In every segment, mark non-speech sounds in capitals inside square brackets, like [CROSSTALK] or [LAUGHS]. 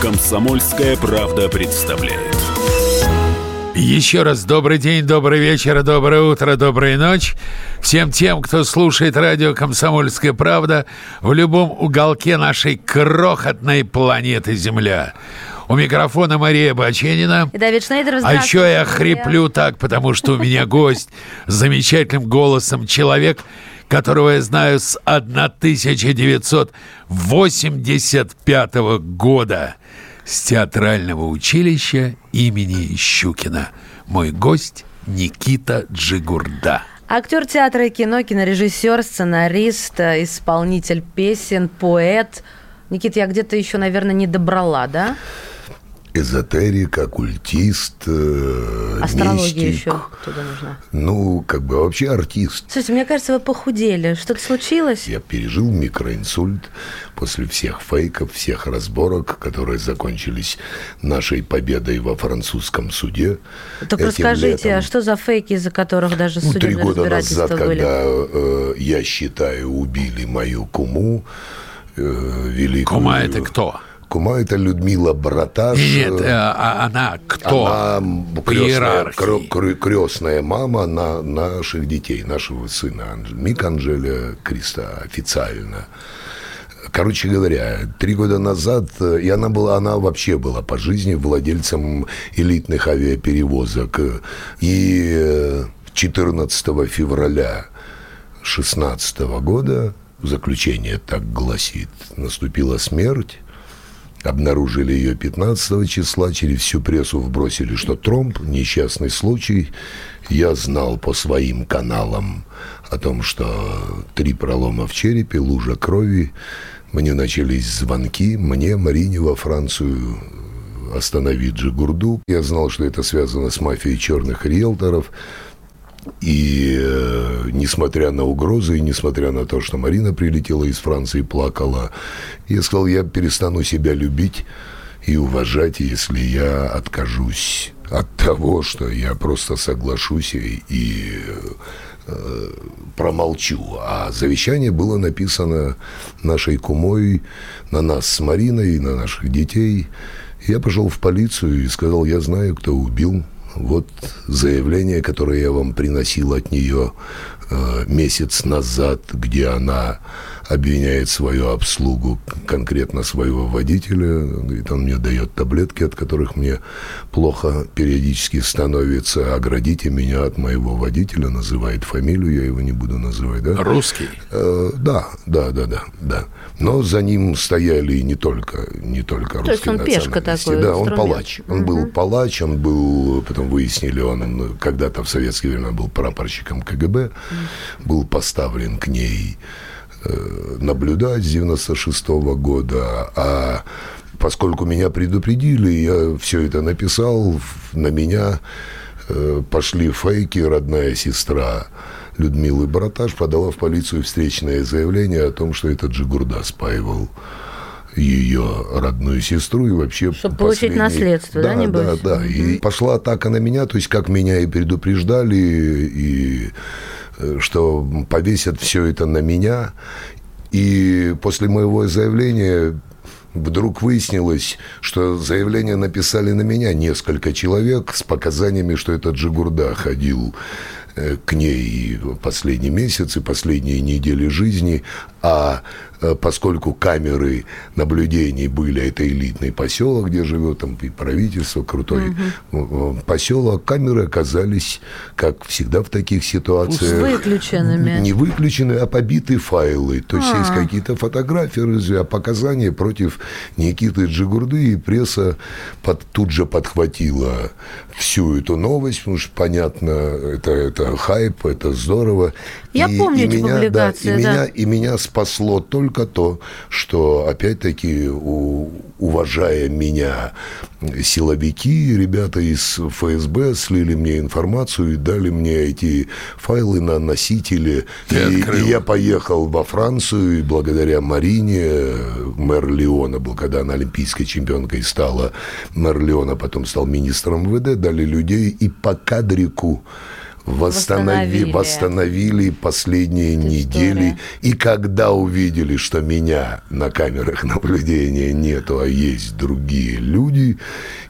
Комсомольская правда представляет. Еще раз добрый день, добрый вечер, доброе утро, добрая ночь всем тем, кто слушает радио «Комсомольская правда» в любом уголке нашей крохотной планеты Земля. У микрофона Мария Баченина. И Давид Шнейдер, А еще я хриплю так, потому что у меня гость с замечательным голосом. Человек, которого я знаю с 1985 года с театрального училища имени Щукина. Мой гость Никита Джигурда. Актер театра и кино, кинорежиссер, сценарист, исполнитель песен, поэт. Никит, я где-то еще, наверное, не добрала, да? Эзотерик, оккультист, э, Астрология мистик. еще туда нужна. Ну, как бы вообще артист. Слушайте, мне кажется, вы похудели. Что-то случилось? Я пережил микроинсульт после всех фейков, всех разборок, которые закончились нашей победой во французском суде. Так этим расскажите, летом. а что за фейки, из-за которых даже Ну, три судебные года разбирательства назад, были? когда, э, я считаю, убили мою куму, э, великую... Кума это кто? Кума это Людмила Браташ. Нет, э, а она кто? Она крестная, иерархии. крестная мама на наших детей, нашего сына Мик Анжеля Криста официально. Короче говоря, три года назад, э, и она была, она вообще была по жизни владельцем элитных авиаперевозок. И э, 14 февраля 16 года, заключение так гласит, наступила смерть. Обнаружили ее 15 числа, через всю прессу вбросили, что тромб, несчастный случай. Я знал по своим каналам о том, что три пролома в черепе, лужа крови. Мне начались звонки, мне, Марине во Францию, остановить Джигурду. Я знал, что это связано с мафией черных риэлторов. И э, несмотря на угрозы, и несмотря на то, что Марина прилетела из Франции и плакала, я сказал, я перестану себя любить и уважать, если я откажусь от того, что я просто соглашусь и, и э, промолчу. А завещание было написано нашей кумой на нас с Мариной, на наших детей. Я пошел в полицию и сказал, я знаю, кто убил вот заявление, которое я вам приносил от нее э, месяц назад, где она обвиняет свою обслугу, конкретно своего водителя. Говорит, он мне дает таблетки, от которых мне плохо периодически становится. Оградите меня от моего водителя, называет фамилию, я его не буду называть, да? Русский. Э, да, да, да, да, да. Но за ним стояли и не только, не только русские есть он пешка национальности. такой, Да, он палач. Он был палач, он был, потом выяснили, он когда-то в советские времена был прапорщиком КГБ, был поставлен к ней наблюдать с 96 года, а поскольку меня предупредили, я все это написал, на меня э, пошли фейки, родная сестра Людмилы Браташ подала в полицию встречное заявление о том, что этот Джигурда спаивал ее родную сестру и вообще Чтоб получить последний- наследство, да, да, небось? да, да. И пошла атака на меня, то есть как меня и предупреждали, и э, что повесят все это на меня. И после моего заявления вдруг выяснилось, что заявление написали на меня несколько человек с показаниями, что этот Джигурда ходил э, к ней последний месяц и последние недели жизни, а э, поскольку камеры наблюдений были, это элитный поселок, где живет там и правительство, крутой э, поселок, камеры оказались, как всегда в таких ситуациях, Выключенными. не выключены, а побиты файлы. То есть есть какие-то фотографии, друзья, показания против Никиты Джигурды, и пресса под- тут же подхватила всю эту новость, потому что, понятно, это, это хайп, это здорово. Я помню эти меня, публикации, да, и, да. меня, и меня спасло только то, что, опять-таки, уважая меня силовики, ребята из ФСБ слили мне информацию и дали мне эти файлы на носители. Ты И, открыл. и я поехал во Францию, и благодаря Марине, мэр Леона был, когда она олимпийской чемпионкой стала, мэр Леона потом стал министром МВД, дали людей, и по кадрику восстанови, Восстановили. восстановили последние Эта недели. история. И когда увидели, что меня на камерах [LAUGHS] наблюдения нету, а есть другие люди,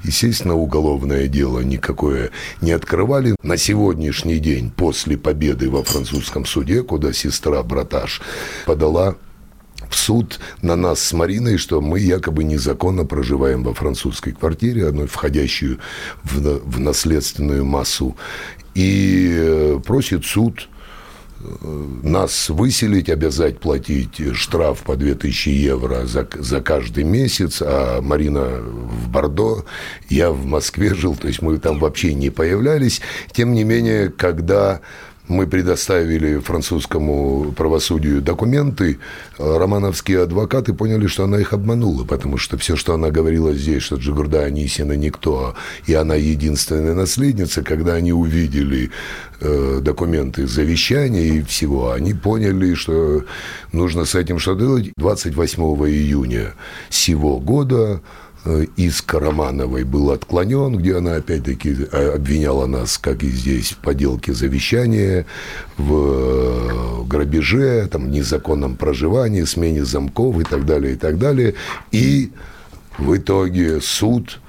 естественно, уголовное дело никакое не открывали. На сегодняшний день, после победы во французском суде, куда сестра Браташ подала в суд на нас с Мариной, что мы якобы незаконно проживаем во французской квартире, одной входящую в, в наследственную массу. И э, просит суд э, нас выселить, обязать платить штраф по 2000 евро за, за каждый месяц, а Марина в Бордо, я в Москве жил, то есть мы там вообще не появлялись. Тем не менее, когда мы предоставили французскому правосудию документы, романовские адвокаты поняли, что она их обманула, потому что все, что она говорила здесь, что Джигурда Анисина никто, и она единственная наследница, когда они увидели э, документы завещания и всего, они поняли, что нужно с этим что делать. 28 июня сего года иск Романовой был отклонен, где она опять-таки э, обвиняла нас, как и здесь, в поделке завещания, в э, грабеже, там, незаконном проживании, смене замков и так далее, и так далее. И в итоге суд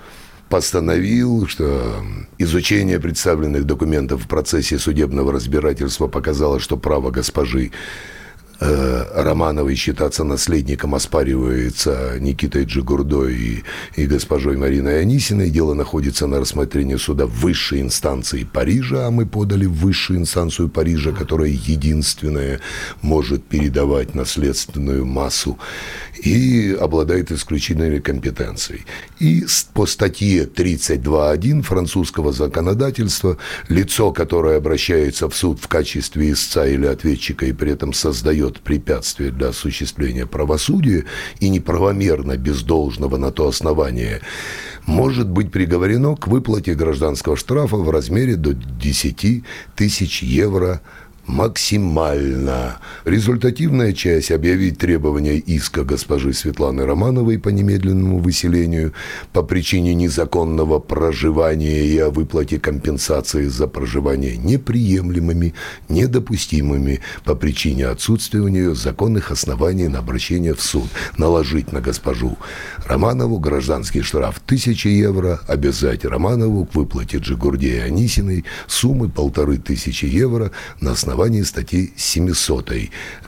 постановил, что изучение представленных документов в процессе судебного разбирательства показало, что право госпожи э, Романовой считаться наследником оспаривается Никитой Джигурдой и, и госпожой Мариной Анисиной. Дело находится на рассмотрении суда высшей инстанции Парижа, а мы подали высшую инстанцию Парижа, которая единственная может передавать наследственную массу и обладает исключительной компетенцией. И по статье 32.1 французского законодательства лицо, которое обращается в суд в качестве истца или ответчика и при этом создает препятствия для осуществления правосудия и неправомерно без должного на то основания, может быть приговорено к выплате гражданского штрафа в размере до 10 тысяч евро максимально. Результативная часть объявить требования иска госпожи Светланы Романовой по немедленному выселению по причине незаконного проживания и о выплате компенсации за проживание неприемлемыми, недопустимыми по причине отсутствия у нее законных оснований на обращение в суд. Наложить на госпожу Романову гражданский штраф 1000 евро, обязать Романову к выплате Джигурде и Анисиной суммы полторы тысячи евро на основании статьи 700.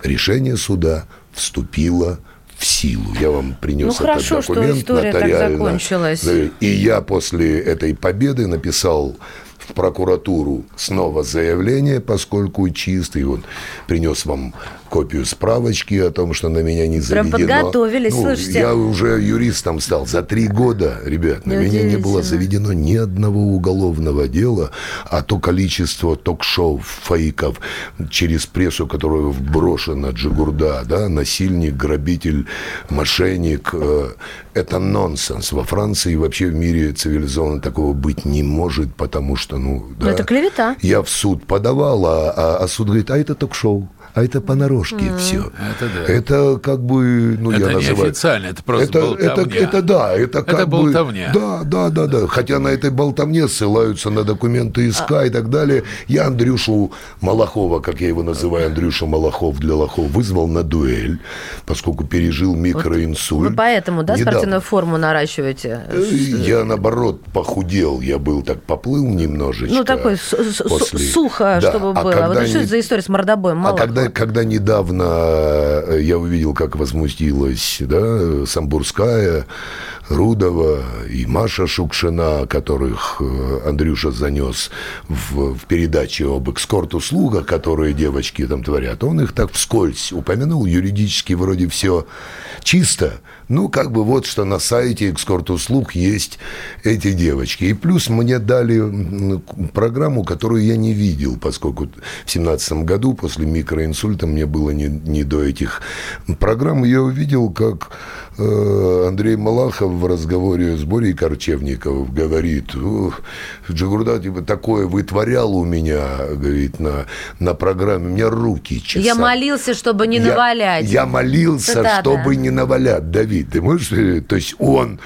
Решение суда вступило в силу. Я вам принес Ну, этот хорошо, что документ так нотариально. закончилась. Да, И я после этой победы написал в прокуратуру снова заявление, поскольку чистый. Он принес вам копию справочки о том, что на меня не Прям заведено. подготовились, Ну, слушайте. Я уже юристом стал. За три года, ребят, на меня не было заведено ни одного уголовного дела, а то количество ток-шоу, фейков через прессу, которую вброшена Джигурда, да, насильник, грабитель, мошенник, э, это нонсенс. Во Франции и вообще в мире цивилизованно такого быть не может, потому что, ну, да. это клевета. Я в суд подавал, а, а- а суд говорит, а это ток-шоу. А это понарошке все. Это да. Это как бы, ну, Это я называю... неофициально, это просто это, это, болтовня. это да, это как Это бы... болтовня. Да, да, да, да. Хотя на этой болтовне ссылаются на документы ИСК и так далее. Я Андрюшу Малахова, как я его называю, Андрюша Малахов для лохов, вызвал на дуэль, поскольку пережил микроинсульт. Вы поэтому, да, Недавно. спортивную форму наращиваете? Э, Я, наоборот, похудел. Я был так, поплыл немножечко. Ну, такой после- сухо, Да, чтобы а было. когда Вот что это за история с мордобоем? А Мало когда, недавно э, я увидел, как возмутилась да, Самбурская, Рудова и Маша Шукшина, которых э, Андрюша занес в, в передаче об экскорт-услугах, которые девочки там творят, он их так вскользь упомянул, юридически вроде все чисто, ну, как бы вот что на сайте экскорт-услуг есть эти девочки. И плюс мне дали программу, которую я не видел, поскольку в семнадцатом году после микроинсульта мне было не, не до этих программ. Я увидел, как Андрей Малахов в разговоре с Борей Корчевников говорит, «Ух, Джигурда типа, такое вытворял у меня, говорит, на, на программе, у меня руки чесали. Я молился, чтобы не Я- навалять. Я, молился, Цитата. чтобы не навалять. Давид, ты можешь... э, То есть он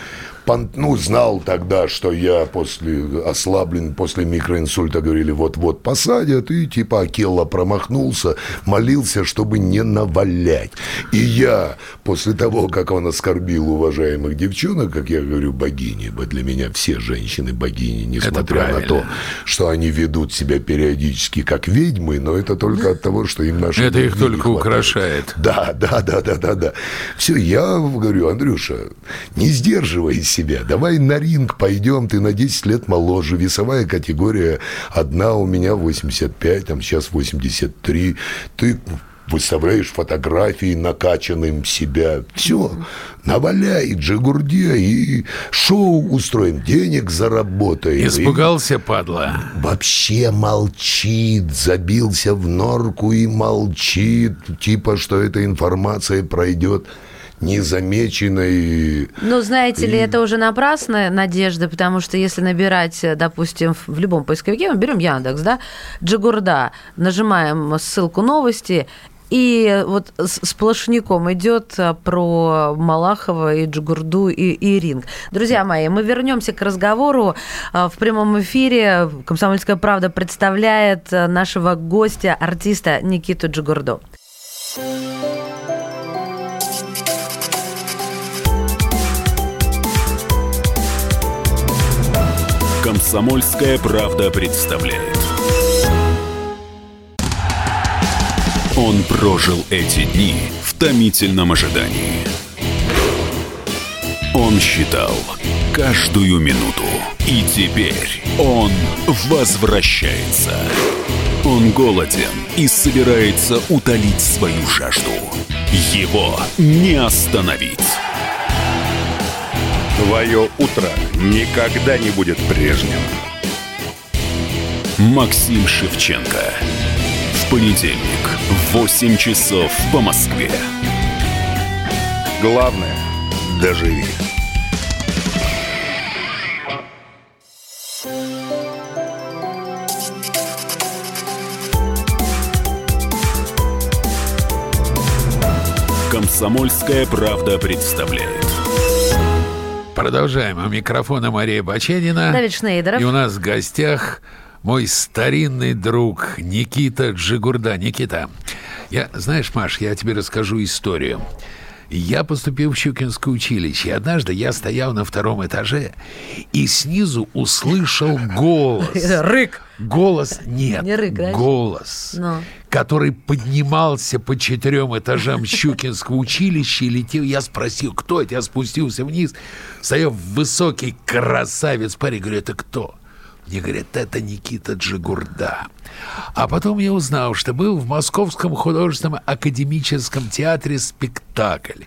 пон- ну, знал тогда, что я после ослаблен, после микроинсульта говорили, вот-вот посадят, и типа Акелла промахнулся, молился, чтобы не навалять. И я после того, как он оскорбил уважаемых девчонок, как я говорю, богини, бо для меня все женщины богини, несмотря на то, что они ведут себя периодически как ведьмы, но это только от того, что им наши Это их только хватает. украшает. Да, да, да, да, да, да. Все, я говорю, Андрюша, не сдерживай себя, давай на ринг пойдем, ты на 10 лет моложе, весовая категория одна у меня 85, там сейчас 83, ты выставляешь фотографии накачанным себя. Все, наваляй, Джигурде, и шоу устроим, денег заработаем. И- Испугался, падла. вообще молчит, забился в норку и молчит, типа, что эта информация пройдет незамеченной. Ну, знаете ли, это уже напрасная надежда, потому что если набирать, э, допустим, в любом поисковике, мы берем Яндекс, да, Джигурда, нажимаем ссылку новости, и вот сплошняком идет а, про Малахова и Джигурду и, и Ринг. Друзья мои, мы вернемся к разговору а, в прямом эфире. Комсомольская правда представляет нашего гостя, артиста Никиту Джигурду. Комсомольская правда представляет. Он прожил эти дни в томительном ожидании. Он считал каждую минуту. И теперь он возвращается. Он голоден и собирается утолить свою жажду. Его не остановить. Твое утро никогда не будет прежним. Максим Шевченко. В понедельник в 8 часов по Москве. Главное – доживи. Комсомольская правда представляет. Продолжаем. У микрофона Мария Баченина. Давид Шнейдеров. И у нас в гостях мой старинный друг Никита Джигурда. Никита, я, знаешь, Маш, я тебе расскажу историю. Я поступил в Щукинское училище, и однажды я стоял на втором этаже и снизу услышал голос. [LAUGHS] Рык. Голос нет. Не рык, да? Голос, Ну. который поднимался по четырем этажам Щукинского училища и летел. Я спросил, кто это? Я спустился вниз. Стоял высокий красавец парень. Говорю, это кто? Мне говорят, это Никита Джигурда. А потом я узнал, что был в Московском художественном академическом театре спектакль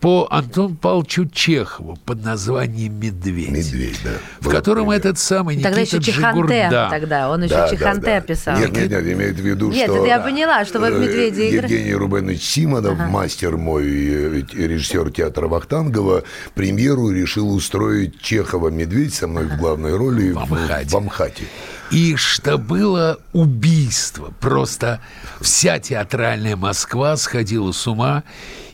по Антону Павловичу Чехову под названием «Медведь». Медведь, да. В котором пример. этот самый Никита Тогда еще Джигурда. тогда он еще Да, да, Чиханте да. писал. Нет, нет, нет, имеет в виду, Нет, что... это я поняла, что вы в э, «Медведе» игра- Евгений Рубенович Симонов, мастер мой, режиссер театра Вахтангова, премьеру решил устроить Чехова «Медведь» со мной в главной роли В Амхате. в Амхате. И что было убийство. Просто вся театральная Москва сходила с ума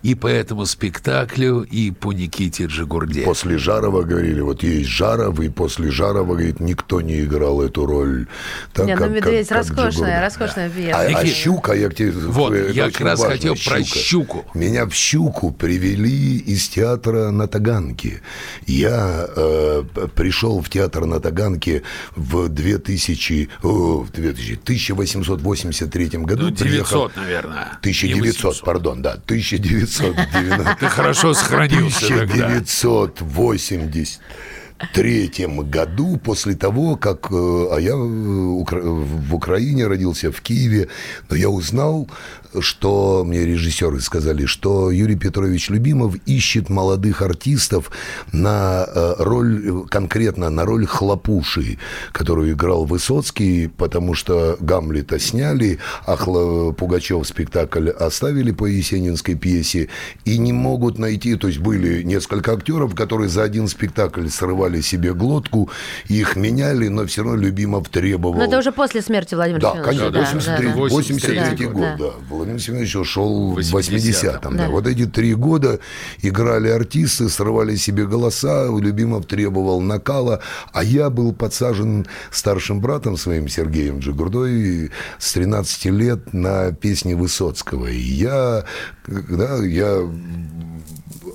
и по этому спектаклю, и по Никите Джигурде. После Жарова говорили, вот есть Жаров, и после Жарова, говорит, никто не играл эту роль. Так Не, ну, как- «Медведь» как- как роскошная, Джигурда. роскошная пьеса. А, а щука, я к тебе... вот, я как раз важно, хотел про щуку. Меня в щуку привели из театра на Таганке. Я э, пришел в театр на Таганке в 2000, о, в 2000, 1883 году. Ну, 900, приехал- наверное. 1900, Не 800. пардон, да, 1990. Ты хорошо сохранился тогда. 1983 году, после того, как... э, А я э, в Украине родился, в Киеве, но я узнал, что мне режиссеры сказали, что Юрий Петрович Любимов ищет молодых артистов на э, роль, э, конкретно на роль Хлопуши, которую играл Высоцкий, потому что Гамлета сняли, а Хла- Пугачев спектакль оставили по Есенинской пьесе и не могут найти, то есть были несколько актеров, которые за один спектакль срывали себе глотку, их меняли, но все равно Любимов требовал... Но это уже после смерти Владимира да, Конечно, да, 83, да, 83 да. год, да. да. Владимир Семенович ушел в 80-м. Да. Да. Вот эти три года играли артисты, срывали себе голоса, Любимов требовал накала, а я был подсажен старшим братом своим Сергеем Джигурдой с 13 лет на песни Высоцкого. И я, да, я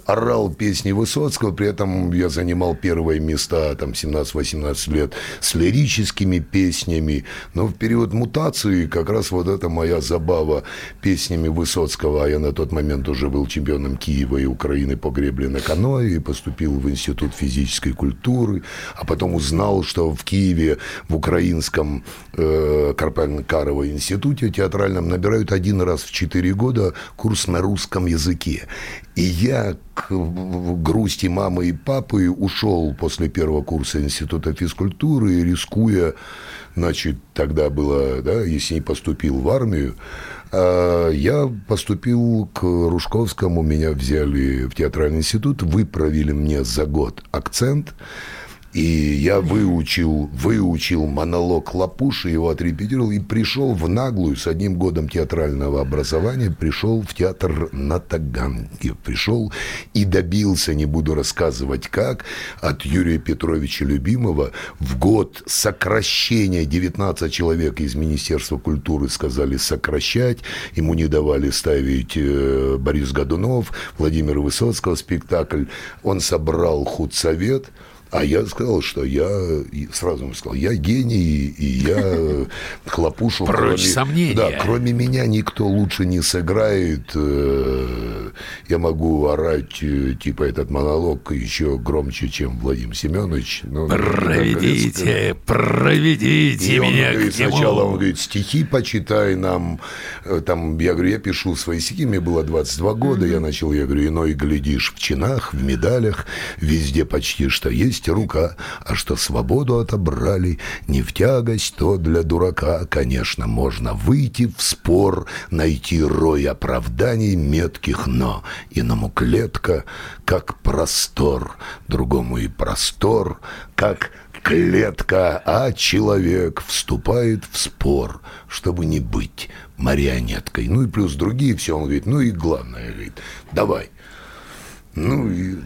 орал песни Высоцкого, при этом я занимал первые места, там, 17-18 лет, с лирическими песнями, но в период мутации как раз вот это моя забава песнями Высоцкого, а я на тот момент уже был чемпионом Киева и Украины по гребле на каноэ и поступил в Институт физической культуры, а потом узнал, что в Киеве в украинском э, Карпенкарово институте театральном набирают один раз в четыре года курс на русском языке. И я грусти мамы и папы ушел после первого курса Института физкультуры, рискуя, значит, тогда было, да, если не поступил в армию, а я поступил к Ружковскому, меня взяли в театральный институт, выправили мне за год акцент – и я выучил, выучил монолог Лапуши, его отрепетировал и пришел в наглую с одним годом театрального образования, пришел в театр на Таганке, пришел и добился, не буду рассказывать как, от Юрия Петровича Любимого. В год сокращения 19 человек из Министерства культуры сказали сокращать, ему не давали ставить э, Борис Годунов, Владимир Высоцкого спектакль, он собрал худсовет, а я сказал, что я сразу ему сказал, я гений, и я хлопушу. Прочь кроме, сомнения. Да, кроме меня никто лучше не сыграет. Э, я могу орать, э, типа, этот монолог еще громче, чем Владимир Семенович. Но, проведите, проведите и меня он говорит, Сначала он говорит, стихи почитай нам. Э, там, я говорю, я пишу свои стихи, мне было 22 года, mm-hmm. я начал, я говорю, иной глядишь в чинах, в медалях, везде почти что есть есть рука, а что свободу отобрали, не в тягость, то для дурака, конечно, можно выйти в спор, найти рой оправданий метких, но иному клетка, как простор, другому и простор, как клетка, а человек вступает в спор, чтобы не быть марионеткой. Ну и плюс другие все, он говорит, ну и главное, говорит, давай. Ну и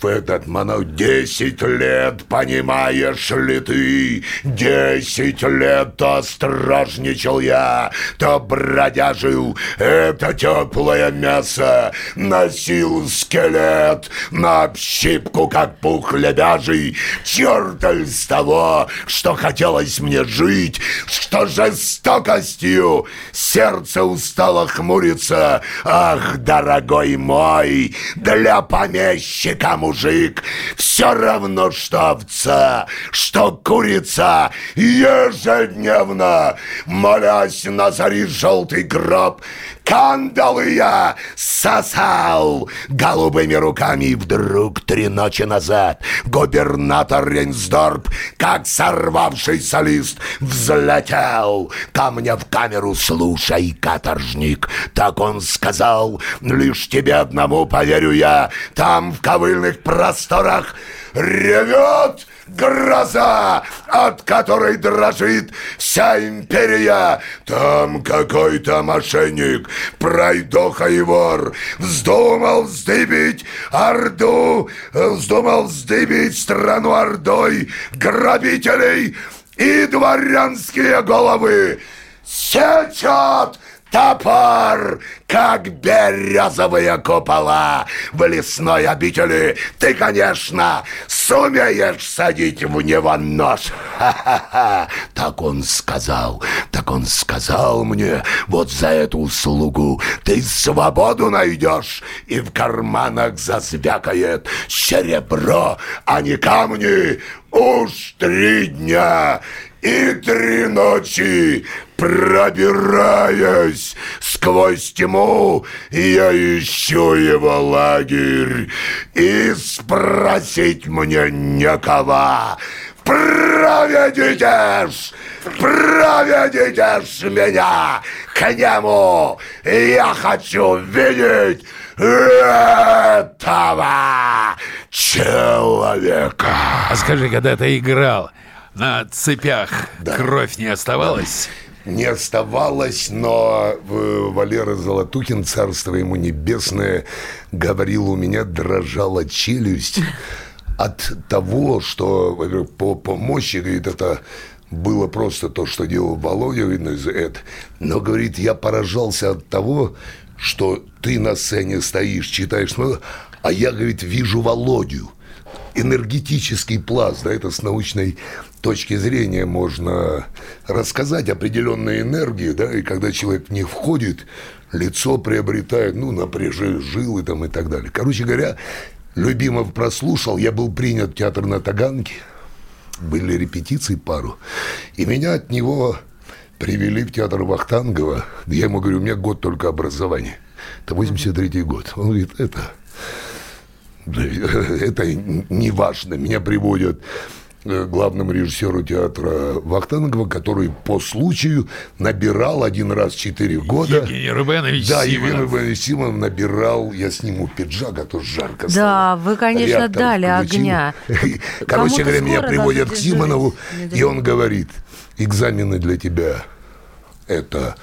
в этот монолог десять лет, понимаешь ли ты? Десять лет то стражничал я, то бродяжил это теплое мясо, носил скелет на общипку, как пух лебяжий. Черт с того, что хотелось мне жить, что жестокостью сердце устало хмуриться. Ах, дорогой мой, для помещика мужик, все равно, что овца, что курица, ежедневно, молясь на зари желтый гроб, кандалы я сосал голубыми руками. Вдруг три ночи назад губернатор Рейнсдорп, как сорвавшийся лист, взлетел ко мне в камеру. Слушай, каторжник, так он сказал, лишь тебе одному поверю я, там в ковыльных просторах ревет гроза, от которой дрожит вся империя. Там какой-то мошенник, пройдоха и вор, вздумал вздыбить Орду, вздумал вздыбить страну Ордой грабителей и дворянские головы. Сечет Топор, как березовые купола в лесной обители. Ты, конечно, сумеешь садить в него нож. Ха-ха-ха. Так он сказал, так он сказал мне, вот за эту услугу ты свободу найдешь, и в карманах зазвякает серебро, а не камни. Уж три дня и три ночи Пробираясь сквозь тьму, я ищу его лагерь, и спросить мне некого. проведите, проведите меня к нему. Я хочу видеть этого человека. А скажи, когда ты играл на цепях, Да. кровь не оставалась? Не оставалось, но э, Валера Золотухин, царство ему небесное, говорил, у меня дрожала челюсть от того, что, по, по мощи, говорит, это было просто то, что делал Володя, видно, это. Но, говорит, я поражался от того, что ты на сцене стоишь, читаешь, ну, а я, говорит, вижу Володю энергетический пласт, да, это с научной точки зрения можно рассказать определенные энергии, да, и когда человек в них входит, лицо приобретает, ну, напряжение жилы там и так далее. Короче говоря, Любимов прослушал, я был принят в театр на Таганке, были репетиции пару, и меня от него привели в театр Вахтангова, я ему говорю, у меня год только образования, это 83-й год. Он говорит, это это не важно. Меня приводят главному режиссеру театра Вахтангова, который по случаю набирал один раз в четыре года. Евгений Рубенович Да, Симонов. Евгений Рубенович Симонов набирал, я сниму пиджак, а то жарко Да, стало. вы, конечно, Реактор дали включил. огня. [LAUGHS] Короче говоря, меня приводят к Симонову, и он говорит, экзамены для тебя это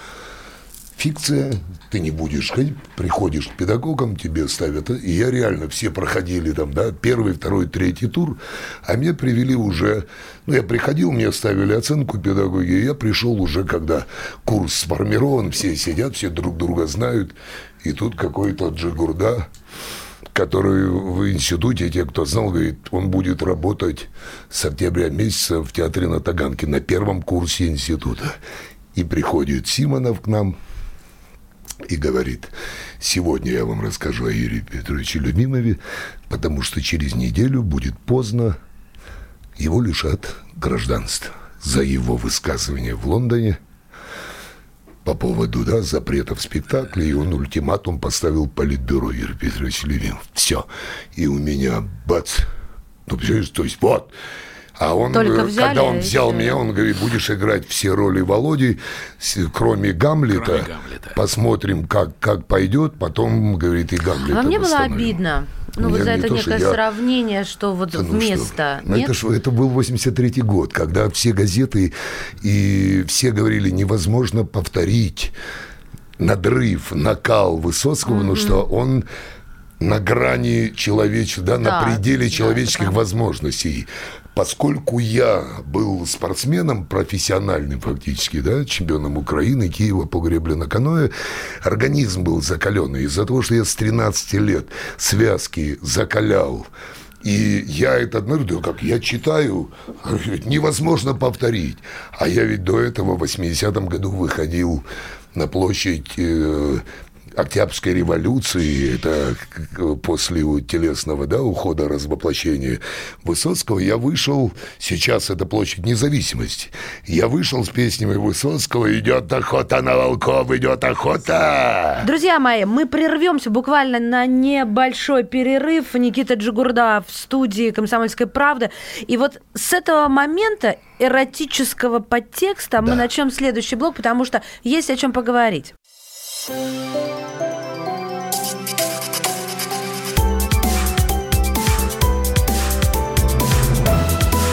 фикция, ты не будешь ходить, приходишь к педагогам, тебе ставят, и я реально, все проходили там, да, первый, второй, третий тур, а меня привели уже, ну, я приходил, мне ставили оценку педагоги, и я пришел уже, когда курс сформирован, все сидят, все друг друга знают, и тут какой-то Джигурда, который в институте, те, кто знал, говорит, он будет работать с октября месяца в театре на Таганке на первом курсе института. И приходит Симонов к нам и говорит, сегодня я вам расскажу о Юрии Петровиче Любимове, потому что через неделю будет поздно, его лишат гражданства за его высказывание в Лондоне по поводу да, запретов спектакля, и он ультиматум поставил политбюро Юрий Петрович Левин. Все. И у меня бац. Ну, то есть вот. А он, Только э, взяли, когда он взял всё. меня, он говорит, будешь играть все роли Володи, кроме Гамлета. Кроме Гамлета. Посмотрим, как, как пойдет. Потом, говорит, и Гамлета А мне было обидно. Ну, вот за это то, что некое я- сравнение, что вот Да ну вместо. что. Ну, Нет? Это, ж- это был 83-й год, когда все газеты и все говорили, невозможно повторить надрыв, накал Высоцкого, потому что он на грани человеческого, да, Да, на пределе да, человеческих правда. возможностей. Поскольку я был спортсменом профессиональным фактически, да, чемпионом Украины, Киева по гребле на каноэ, организм был закаленный. Из-за того, что я с 13 лет связки закалял, и я это, ну, да как я читаю, невозможно повторить. А я ведь до этого в 80-м году выходил на площадь э, Октябрьской революции, это после телесного да, ухода, развоплощения Высоцкого, я вышел, сейчас это площадь независимости, я вышел с песнями Высоцкого «Идет охота на волков, идет охота!» Друзья мои, мы прервемся буквально на небольшой перерыв. Никита Джигурда в студии «Комсомольской правды». И вот с этого момента эротического подтекста мы Да. начнем следующий блок, потому что есть о чем поговорить.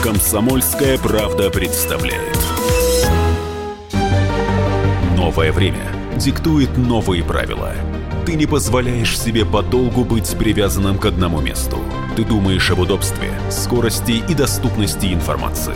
Комсомольская правда представляет. Новое время диктует новые правила. Ты не позволяешь себе подолгу быть привязанным к одному месту. Ты думаешь об удобстве, скорости и доступности информации.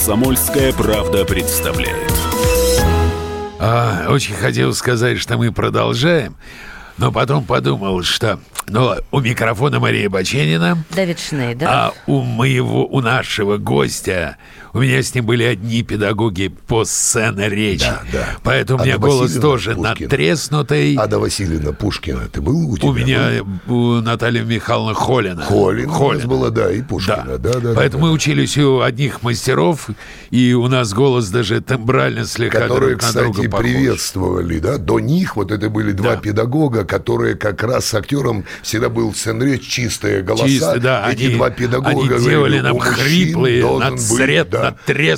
«Комсомольская правда» представляет. А, очень хотел сказать, что мы продолжаем, Но потом подумал, что ну, у микрофона Мария Баченина, Давид Шнейдер. а у моего, у нашего гостя, у меня с ним были одни педагоги по сцене речи. Да, да. Поэтому у Ада меня голос Васильевна тоже Пушкина. надтреснутый. Ада Васильевна Пушкина, ты был у тебя? у меня у Натальи Михайловны Холина. Холин, у нас была, да, и Пушкина. Да, да, да, Поэтому да. мы учились у одних мастеров, и у нас голос даже тембрально слегка которые, друг на друга кстати, похож. приветствовали, да, до них вот это были два Да. педагога, которые как раз с актером всегда был сценречь чистые голоса. Чисто, да, Эти они- два педагога они говорили, делали нам «У мужчин хриплые, должен надсред- быть, да,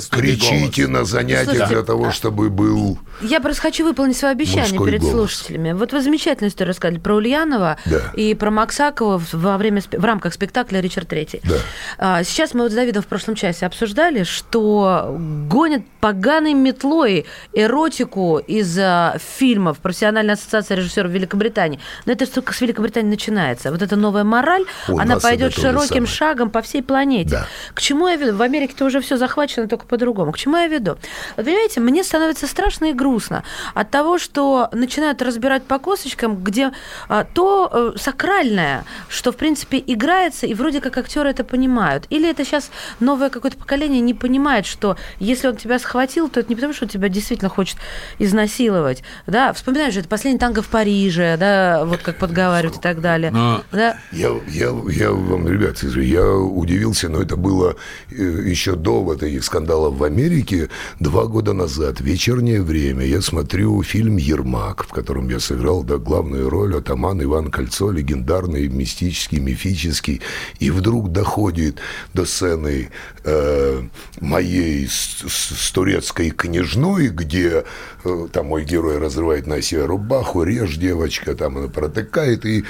кричите голос». на занятиях Слушайте, для того, чтобы был Я просто хочу выполнить свое обещание перед голос. слушателями. Вот вы замечательную историю рассказали про Ульянова Да. и про Максакова в- во время в рамках спектакля Ричард Третий. Да. А, Сейчас мы вот с Давидом в прошлом часе обсуждали, что гонят поганой метлой эротику из а, фильмов Профессиональная ассоциация режиссеров Великобритании. Но это только с Великобритании начинается. Вот эта новая мораль, У она пойдет широким шагом по всей планете. Да. К чему я веду? В Америке-то уже все захвачено только по-другому. К чему я веду? Вот понимаете, мне становится страшно и грустно от того, что начинают разбирать по косточкам, где а, то э, сакральное, что, в принципе, играется, и вроде как актеры это понимают. Или это сейчас новое какое-то поколение не понимает, что если он тебя схватил, то это не потому, что он тебя действительно хочет изнасиловать. Да? Вспоминаешь же, это последний танго в Париже, да, вот как подговаривают и так далее. Но- Да? Я, я, я вам, ребят, я удивился, но это было э, еще до вот этих скандалов в Америке, два года назад, вечернее время, я смотрю фильм «Ермак», в котором я сыграл да, главную роль. Атаман Иван Кольцо, легендарный, мистический, мифический, и вдруг доходит до сцены э, моей с, с- с турецкой княжной, где э, там мой герой разрывает на себе рубаху, режь девочка, там она протыкает, и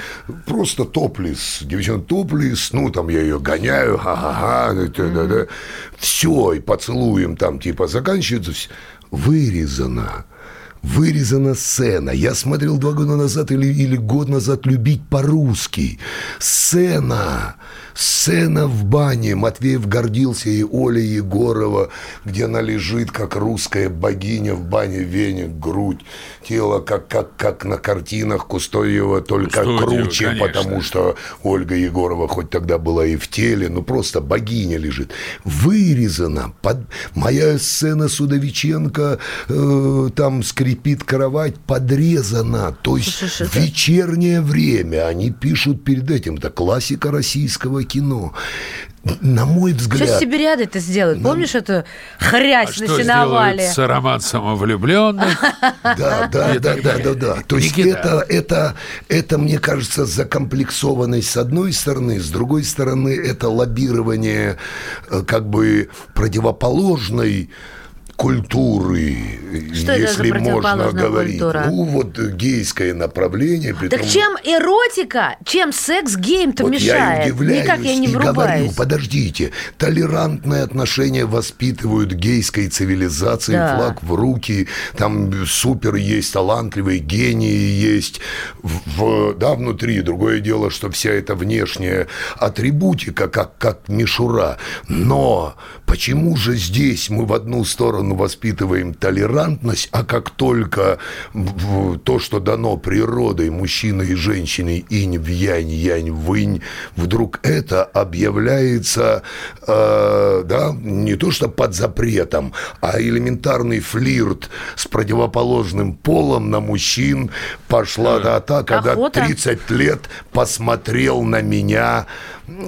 просто топлис, девчонка топлис, ну, там я ее гоняю, ха-ха-ха, да-да-да. все, и поцелуем там, типа, заканчивается, вырезано. Вырезана сцена. Я смотрел два года назад или, или год назад «Любить по-русски». Сцена. Сцена в бане. Матвеев гордился и Оля Егорова, где она лежит, как русская богиня в бане, веник, грудь, тело, как, как, как на картинах Кустодиева, только Кустодиева, круче, конечно. потому что Ольга Егорова хоть тогда была и в теле, ну просто богиня лежит. Вырезана. Под... Моя сцена Судовиченко, э, там скрипит кровать, подрезана. То есть Слушай, вечернее время они пишут перед этим. Это классика российского кино. На мой взгляд... Сибириады это сделают. Помнишь эту хрясь А на что сеновале? сделают с роман самовлюбленных? [LAUGHS] Да, да, да, да, да, да. То есть это, это, это, мне кажется, закомплексованность с одной стороны, с другой стороны, это лоббирование э, как бы противоположной культуры, Что если можно говорить. культура? Ну, вот гейское направление. Так притом- чем эротика, чем секс гейм-то вот мешает? я удивляюсь Никак я не и говорю, врубаюсь. подождите, толерантные отношения воспитывают гейской цивилизации, Да. флаг в руки, там супер есть, талантливые гении есть, в- да, внутри. Другое дело, что вся эта внешняя атрибутика, как, как мишура. Но почему же здесь мы в одну сторону воспитываем толерантность, а как только то, что дано природой мужчиной и женщиной, инь в янь, янь в инь, вдруг это объявляется, э, да, не то что под запретом, а элементарный флирт с противоположным полом на мужчин пошла да, та, когда Охота. 30 лет посмотрел на меня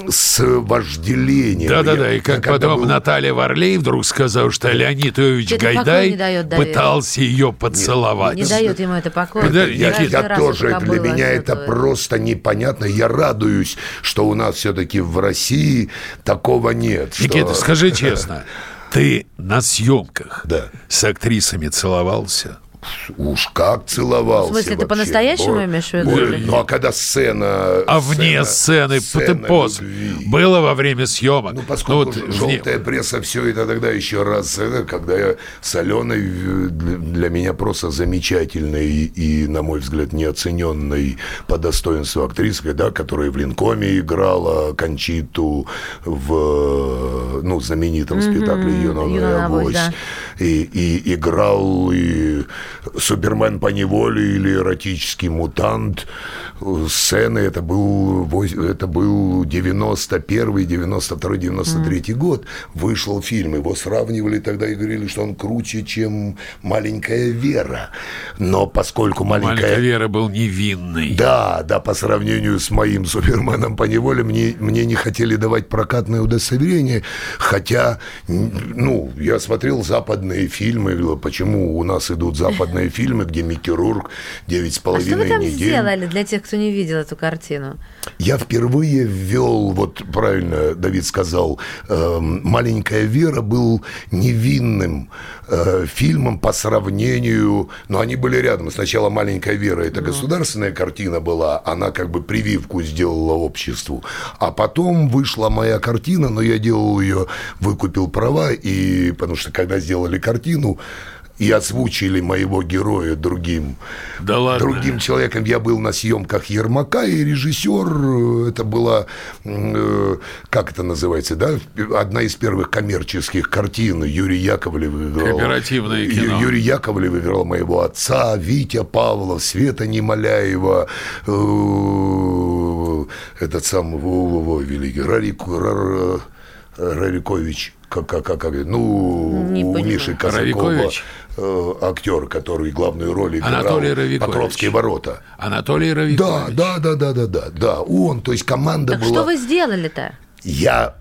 с вожделением. Да-да-да, Я- и как я потом был- Наталья Варлей вдруг сказала, что Леонид Иович Это Гайдай дает, пытался ее поцеловать. Не дает ему это покоя. Подожди, Я, я раз тоже, это для меня это отсутствует. просто непонятно. Я радуюсь, что у нас все-таки в России такого нет. что- Никита, скажи честно, [LAUGHS] ты на съемках Да. с актрисами целовался? Уж как целовался В смысле, ты вообще. по-настоящему Ой, имеешь в виду? Ну, а когда сцена... А вне сцены, ты пост любви. было во время съемок? Ну, поскольку вот вне- желтая пресса все это тогда еще раз, это, когда я с Аленой, э, для, меня просто замечательной и, на мой взгляд, неоцененной по достоинству актрисой, да, которая в Линкоме играла Кончиту в, ну, знаменитом спектакле «Юнона «Юнона Авось», Авось». да. и, и играл и Супермен по неволе или эротический мутант. Сцены, это был, это был 91 92 93 mm. год. Вышел фильм, его сравнивали тогда и говорили, что он круче, чем «Маленькая Вера». Но поскольку «Маленькая, «Маленькая Вера» был невинный. Да, да, по сравнению с моим «Суперменом по неволе» мне, мне не хотели давать прокатное удостоверение, хотя, ну, я смотрел западные фильмы, почему у нас идут западные фильмы, где Микки Рурк 9 с половиной недель. А что вы там недель. сделали для тех, кто не видел эту картину? Я впервые ввел, вот правильно Давид сказал, э, «Маленькая Вера» был невинным э, фильмом по сравнению, но они были рядом. Сначала «Маленькая Вера» это ну. государственная картина была, она как бы прививку сделала обществу. А потом вышла моя картина, но я делал ее, выкупил права, и потому что когда сделали картину, и озвучили моего героя другим, да ладно. другим человеком. Я был на съемках Ермака, и режиссер, э, это была, э, как это называется, да, одна из первых коммерческих картин. Юрий Яковлев играл. Кооперативное кино. Юрий Яковлев играл моего отца, Витя Павлов, Света Немоляева, э, этот самый великий Рарик, Рарикович как, как, как, ну, не у понимаю. Миши Казакова э, актер, который главную роль играл Анатолий Равикович. Покровские ворота. Анатолий Равикович. Да, да, да, да, да, да, да, он, то есть команда так была. что вы сделали-то? Я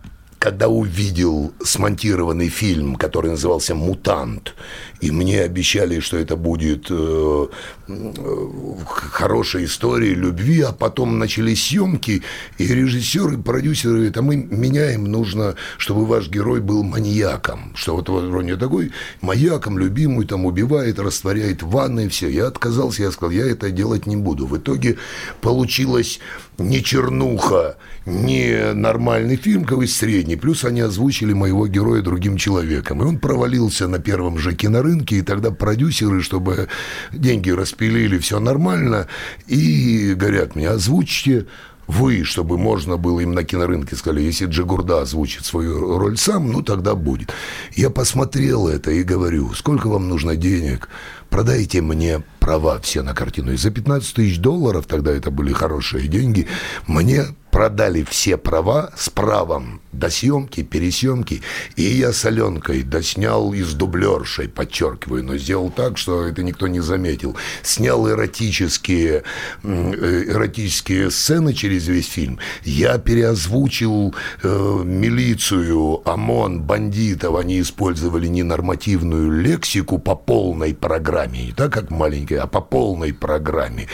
когда увидел смонтированный фильм, который назывался «Мутант», и мне обещали, что это будет э, э, хорошая история любви, а потом начались съемки, и режиссер и продюсер говорят, а мы меняем, нужно, чтобы ваш герой был маньяком, что вот вроде такой маньяком, любимый, там убивает, растворяет в ванной, все. Я отказался, я сказал, я это делать не буду. В итоге получилось не чернуха, не нормальный фильм, какой средний, плюс они озвучили моего героя другим человеком, и он провалился на первом же кинорынке, рынке, и тогда продюсеры, чтобы деньги распилили, все нормально, и говорят мне, озвучьте вы, чтобы можно было им на кинорынке. Сказали, если Джигурда озвучит свою роль сам, ну тогда будет. Я посмотрел это и говорю, сколько вам нужно денег, продайте мне права все на картину. И за 15 тысяч долларов, тогда это были хорошие деньги, мне продали все права с правом до съемки, пересъемки, и я с Аленкой доснял и с дублершей, подчеркиваю, но сделал так, что это никто не заметил. Снял эротические, э, эротические сцены через весь фильм. Я переозвучил э, милицию, ОМОН, бандитов. Они использовали ненормативную лексику по полной программе. Не так, как маленькая, а по полной программе.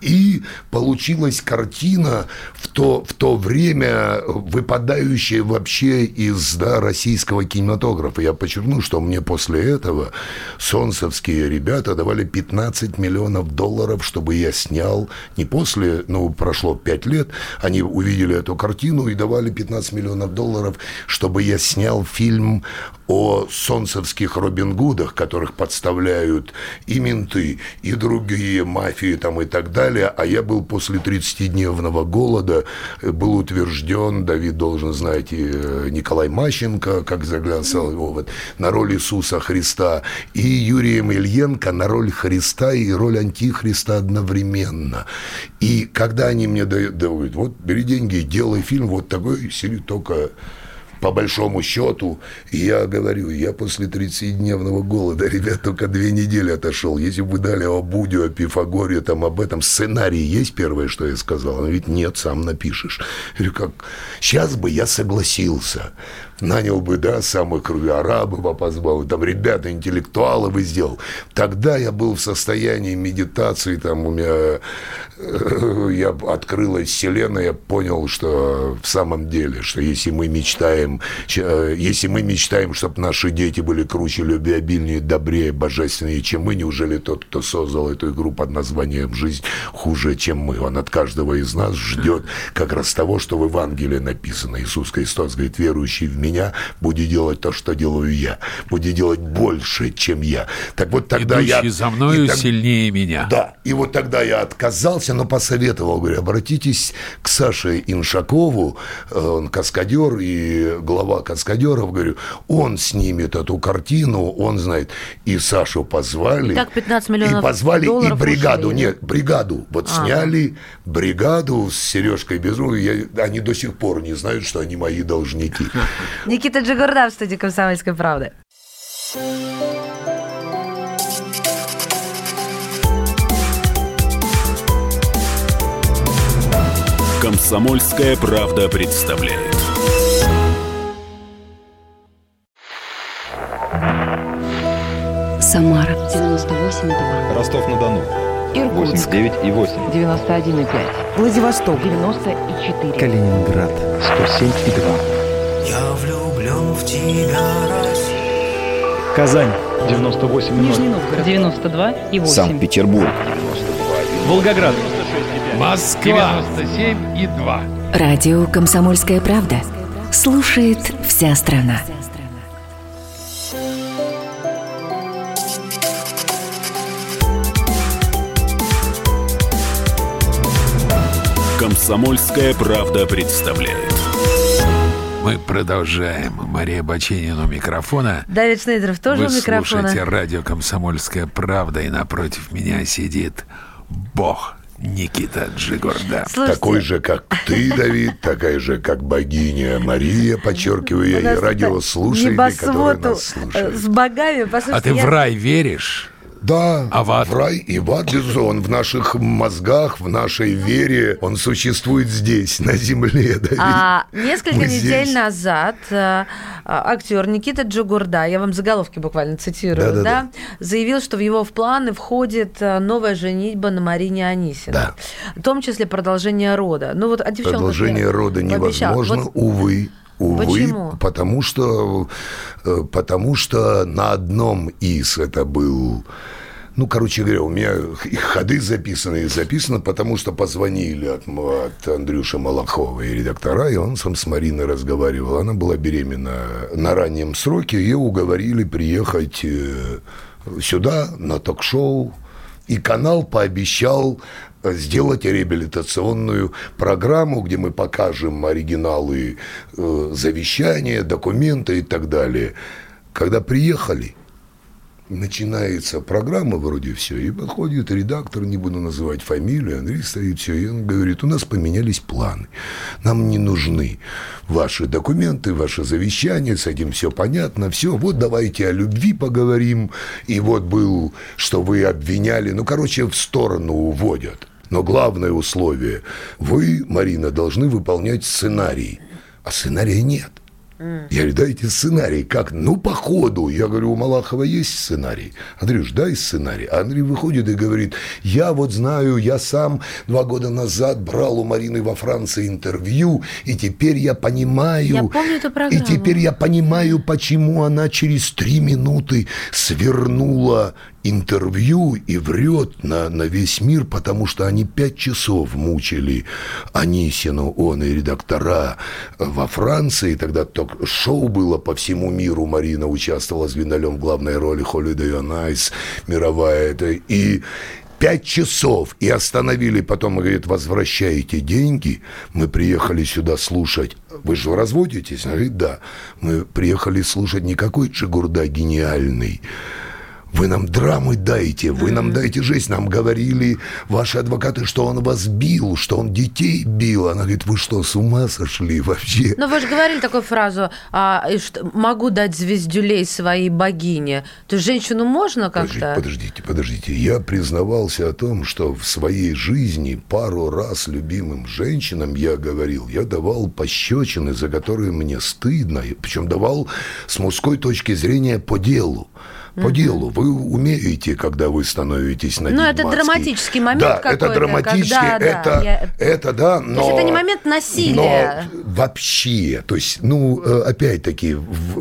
И получилась картина в то, в то время выпадающая вообще из да, российского кинематографа. Я подчеркну, что мне после этого солнцевские ребята давали 15 миллионов долларов, чтобы я снял. Не после, ну, прошло 5 лет, они увидели эту картину и давали 15 миллионов долларов, чтобы я снял фильм о солнцевских Робин Гудах, которых подставляют и менты, и другие мафии там и так далее. А я был после 30-дневного голода, был утвержден, Давид должен знать, и Николай Мащенко, как заглянул его вот, на роль Иисуса Христа, и Юрием Ильенко на роль Христа и роль Антихриста одновременно. И когда они мне дают, дают вот бери деньги, делай фильм вот такой, только по большому счету, я говорю, я после 30-дневного голода, [LAUGHS] ребят, только две недели отошел. Если бы вы дали о Будю, о Пифагоре, там об этом сценарии есть первое, что я сказал? Он ведь нет, сам напишешь. Я говорю, как? Сейчас бы я согласился нанял бы, да, самых арабов бы позвал, там ребята, интеллектуалы бы сделал. Тогда я был в состоянии медитации, там у меня, э, я открылась вселенная, я понял, что в самом деле, что если мы мечтаем, э, если мы мечтаем, чтобы наши дети были круче, любвеобильнее, добрее, божественнее, чем мы, неужели тот, кто создал эту игру под названием «Жизнь» хуже, чем мы? Он от каждого из нас ждет как раз того, что в Евангелии написано. Иисус Христос говорит, верующий в меня меня, будет делать то, что делаю я. Будет делать больше, чем я. Так вот тогда Идущий я... за мною так, сильнее меня. Да. И вот тогда я отказался, но посоветовал, говорю, обратитесь к Саше Иншакову, э, он каскадер, и глава каскадеров, говорю, он снимет эту картину, он знает. И Сашу позвали. Так 15 миллионов И позвали, и бригаду, ушли. нет, бригаду. Вот Ага. сняли бригаду с Сережкой. Я- Они до сих пор не знают, что они мои должники. Никита Джигурда в студии «Комсомольской правды». Комсомольская правда представляет. Самара 98,2. Ростов-на-Дону. Иркутск 89 и 8. 91,5. Владивосток 94. Калининград. 107 и 2. Я влюблен в тебя, Россия. Казань. 98 и 0. Нижний Новгород 92 и 8. Санкт-Петербург. Волгоград. Москва 97 и 2. Радио «Комсомольская правда». Слушает вся страна. Комсомольская правда представляет. Мы продолжаем. Мария Баченина у микрофона. Давид Шнейдеров тоже Вы у микрофона. слушаете радио «Комсомольская правда», и напротив меня сидит Бог Никита Джигурда. Слушайте, Такой же, как ты, Давид, такая же, как богиня Мария, подчеркиваю я, и радиослушатели, которые нас слушают. С богами, послушайте. А ты я- в рай веришь? Да, А в ад? в рай и в ад, безусловно, он в наших мозгах, в нашей вере, он существует здесь, на земле, [LAUGHS] Давид. А, несколько Мы недель здесь. назад а, а, актер Никита Джигурда, я вам заголовки буквально цитирую, Да-да-да. да, заявил, что в его в планы входит а, новая женитьба на Марине Анисиной. Да. В том числе продолжение рода. Ну вот о девчонках Продолжение рода невозможно, Вот увы. Увы, Почему? потому что, э, потому что на одном из это был, ну, короче говоря, у меня ходы записаны, и записано, потому что позвонили от, от Андрюши Малахова и редактора, и он сам с Мариной разговаривал. Она была беременна на раннем сроке, ее уговорили приехать э, сюда на ток-шоу, и канал пообещал сделать реабилитационную программу, где мы покажем оригиналы э, завещания, документы и так далее. Когда приехали, начинается программа вроде все, и подходит редактор, не буду называть фамилию, Андрей стоит все, и он говорит, у нас поменялись планы, нам не нужны ваши документы, ваше завещание, с этим все понятно, все, вот давайте о любви поговорим, и вот был, что вы обвиняли, ну, короче, в сторону уводят. Но главное условие, вы, Марина, должны выполнять сценарий, а сценария нет. Я говорю, дайте сценарий. Как? Ну, по ходу. Я говорю, у Малахова есть сценарий? Андрюш, дай сценарий. А Андрей выходит и говорит, я вот знаю, я сам два года назад брал у Марины во Франции интервью, и теперь я понимаю... Я помню эту программу. И теперь я понимаю, почему она через три минуты свернула интервью и врет на, на весь мир, потому что они пять часов мучили Анисину, он и редактора во Франции. Тогда ток-шоу было по всему миру. Марина участвовала с Виналем в главной роли Holiday on Ice, мировая это. И Пять часов и остановили, потом говорит, возвращаете деньги. Мы приехали сюда слушать. Вы же разводитесь? Она говорит, да. Мы приехали слушать не какой Чигурда гениальный. Вы нам драмы дайте, вы нам дайте жесть. Нам говорили ваши адвокаты, что он вас бил, что он детей бил. Она говорит, вы что, с ума сошли вообще? Но вы же говорили такую фразу, а, что, могу дать звездюлей своей богине. То есть женщину можно Подождите, как-то... подождите, подождите. Я признавался о том, что в своей жизни пару раз любимым женщинам я говорил, я давал пощечины, за которые мне стыдно, причем давал с мужской точки зрения по делу. По делу. Вы умеете, когда вы становитесь на Ну, это драматический момент Да, какой-то, это драматически, когда, да, это, я- это да, но... есть это не момент насилия. Но вообще, то есть, ну, э, опять-таки,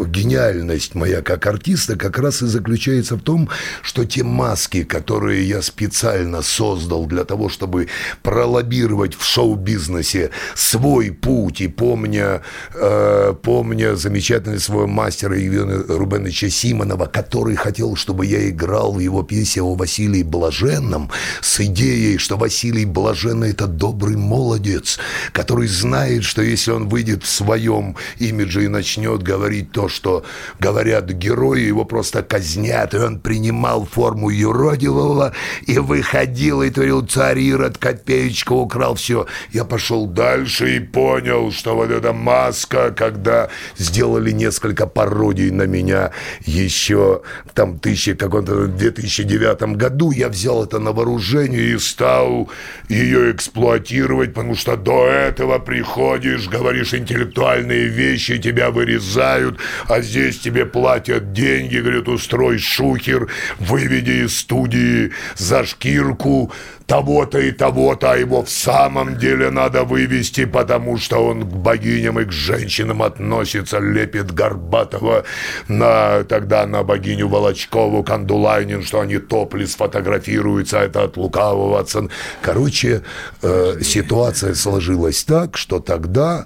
гениальность моя как артиста как раз и заключается в том, что те маски, которые я специально создал для того, чтобы пролоббировать в шоу-бизнесе свой путь, и помня, э, помня замечательный свой мастера Евгения Рубеновича Симонова, который хотел, чтобы я играл в его пьесе о Василии Блаженном с идеей, что Василий Блаженный – это добрый молодец, который знает, что если он выйдет в своем имидже и начнет говорить то, что говорят герои, его просто казнят, и он принимал форму юродивого и выходил и творил царь Ирод, копеечку украл все. Я пошел дальше и понял, что вот эта маска, когда сделали несколько пародий на меня еще там тысячи, каком-то 2009 году, я взял это на вооружение и стал ее эксплуатировать, потому что до этого приходишь, говоришь интеллектуальные вещи, тебя вырезают, а здесь тебе платят деньги, говорят, устрой шухер, выведи из студии за шкирку, того-то и того-то, а его в самом деле надо вывести, потому что он к богиням и к женщинам относится, лепит Горбатова на, тогда на богиню Волочкову, Кандулайнин, что они топли сфотографируются, а это от лукавого отца. Короче, э, ситуация сложилась так, что тогда,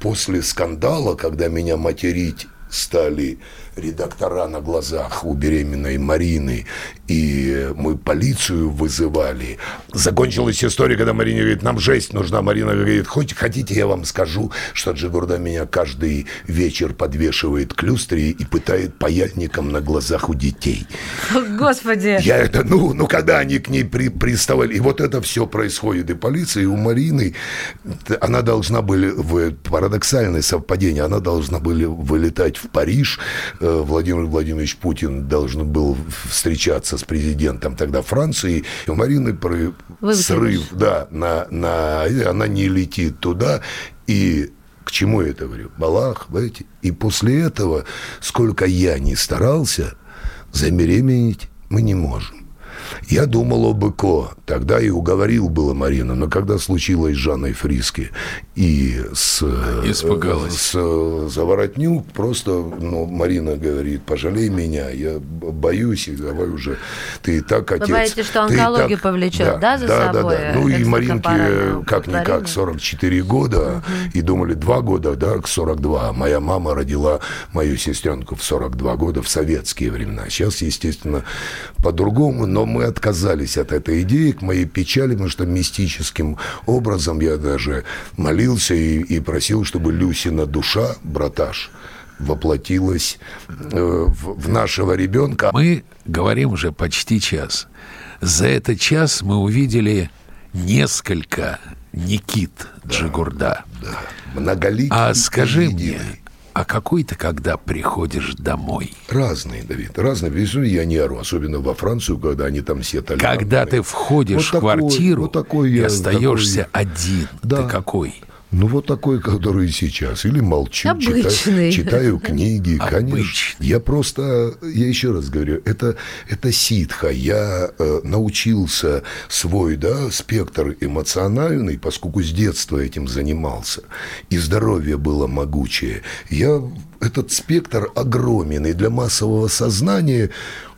после скандала, когда меня материть стали редактора на глазах у беременной Марины, и мы полицию вызывали. Закончилась история, когда Марине говорит, нам жесть нужна. Марина говорит, хоть хотите, я вам скажу, что Джигурда меня каждый вечер подвешивает к люстре и пытает паяльником на глазах у детей. Господи! Я это, ну, ну когда они к ней при, приставали, и вот это все происходит, и полиция, и у Марины, она должна были, в парадоксальное совпадение, она должна были вылетать в Париж, э, Владимир Владимирович Путин должен был встречаться с президентом тогда Франции, и у Марины про... срыв, да, на, на, она не летит туда, и к чему я это говорю? Балах, эти. И после этого, сколько я не старался, забеременеть мы не можем. Я думал об ЭКО. Тогда и уговорил было Марина. Но когда случилось с Жанной Фриски и с... Испугалась. С Заворотнюк, просто, ну, Марина говорит, пожалей меня, я боюсь, и давай уже, ты и так отец. Вы боитесь, что онкологию так- повлечет, да, за да, собой? Да, да, Ну и Маринке как-никак оплодотворение? 44 года, и думали, два года, да, к 42. Моя мама родила мою сестренку в 42 года в советские времена. Сейчас, естественно, по-другому, но мы отказались от этой идеи, к моей печали, потому что мистическим образом я даже молился и, и просил, чтобы Люсина душа, браташ, воплотилась э, в, в нашего ребенка. Мы говорим уже почти час. За этот час мы увидели несколько Никит Джигурда. Многоликий А скажи и мне. А какой ты когда приходишь домой? Разные, Давид, разные. Везу я не ору, особенно во Францию, когда они там все толерантные. Когда ты входишь Вот в такой- квартиру вот такой и я, остаешься такой- один, Да. ты какой? Ну, вот такой, который сейчас. Или молчу, Обычный. читаю, читаю книги, конечно. Я просто, я еще раз говорю, это, это ситха. Я э, научился свой, да, спектр эмоциональный, поскольку с детства этим занимался, и здоровье было могучее. Я этот спектр огромен, и для массового сознания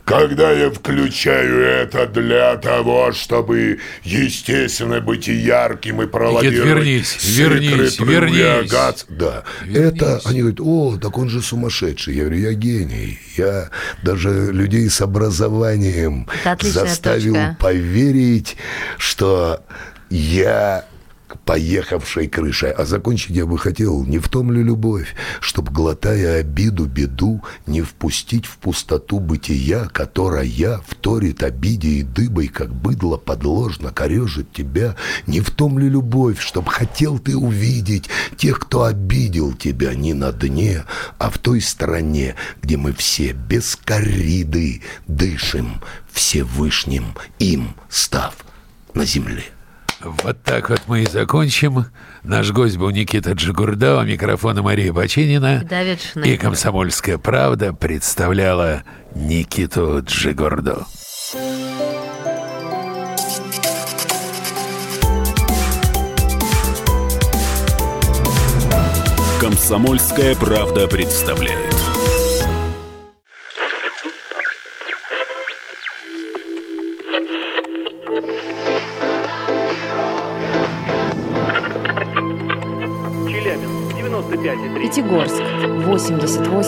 когда я включаю это для того, чтобы, естественно, быть и ярким и пролоббировать вернись, вернись, секреты вернись. Газ- Да, это, они говорят, о, так он же сумасшедший. Я говорю, я гений. Я даже людей с образованием заставил точка. поверить, что я поехавшей крышей. А закончить я бы хотел, не в том ли любовь, чтоб, глотая обиду, беду, не впустить в пустоту бытия, которая вторит обиде и дыбой, как быдло подложно корежит тебя. Не в том ли любовь, чтоб хотел ты увидеть тех, кто обидел тебя не на дне, а в той стране, где мы все без кориды дышим Всевышним им став на земле. Вот так вот мы и закончим. Наш гость был Никита Джигурда, у микрофона Мария Бочинина. И. «Комсомольская правда» представляла Никиту Джигурду. «Комсомольская правда» представляет.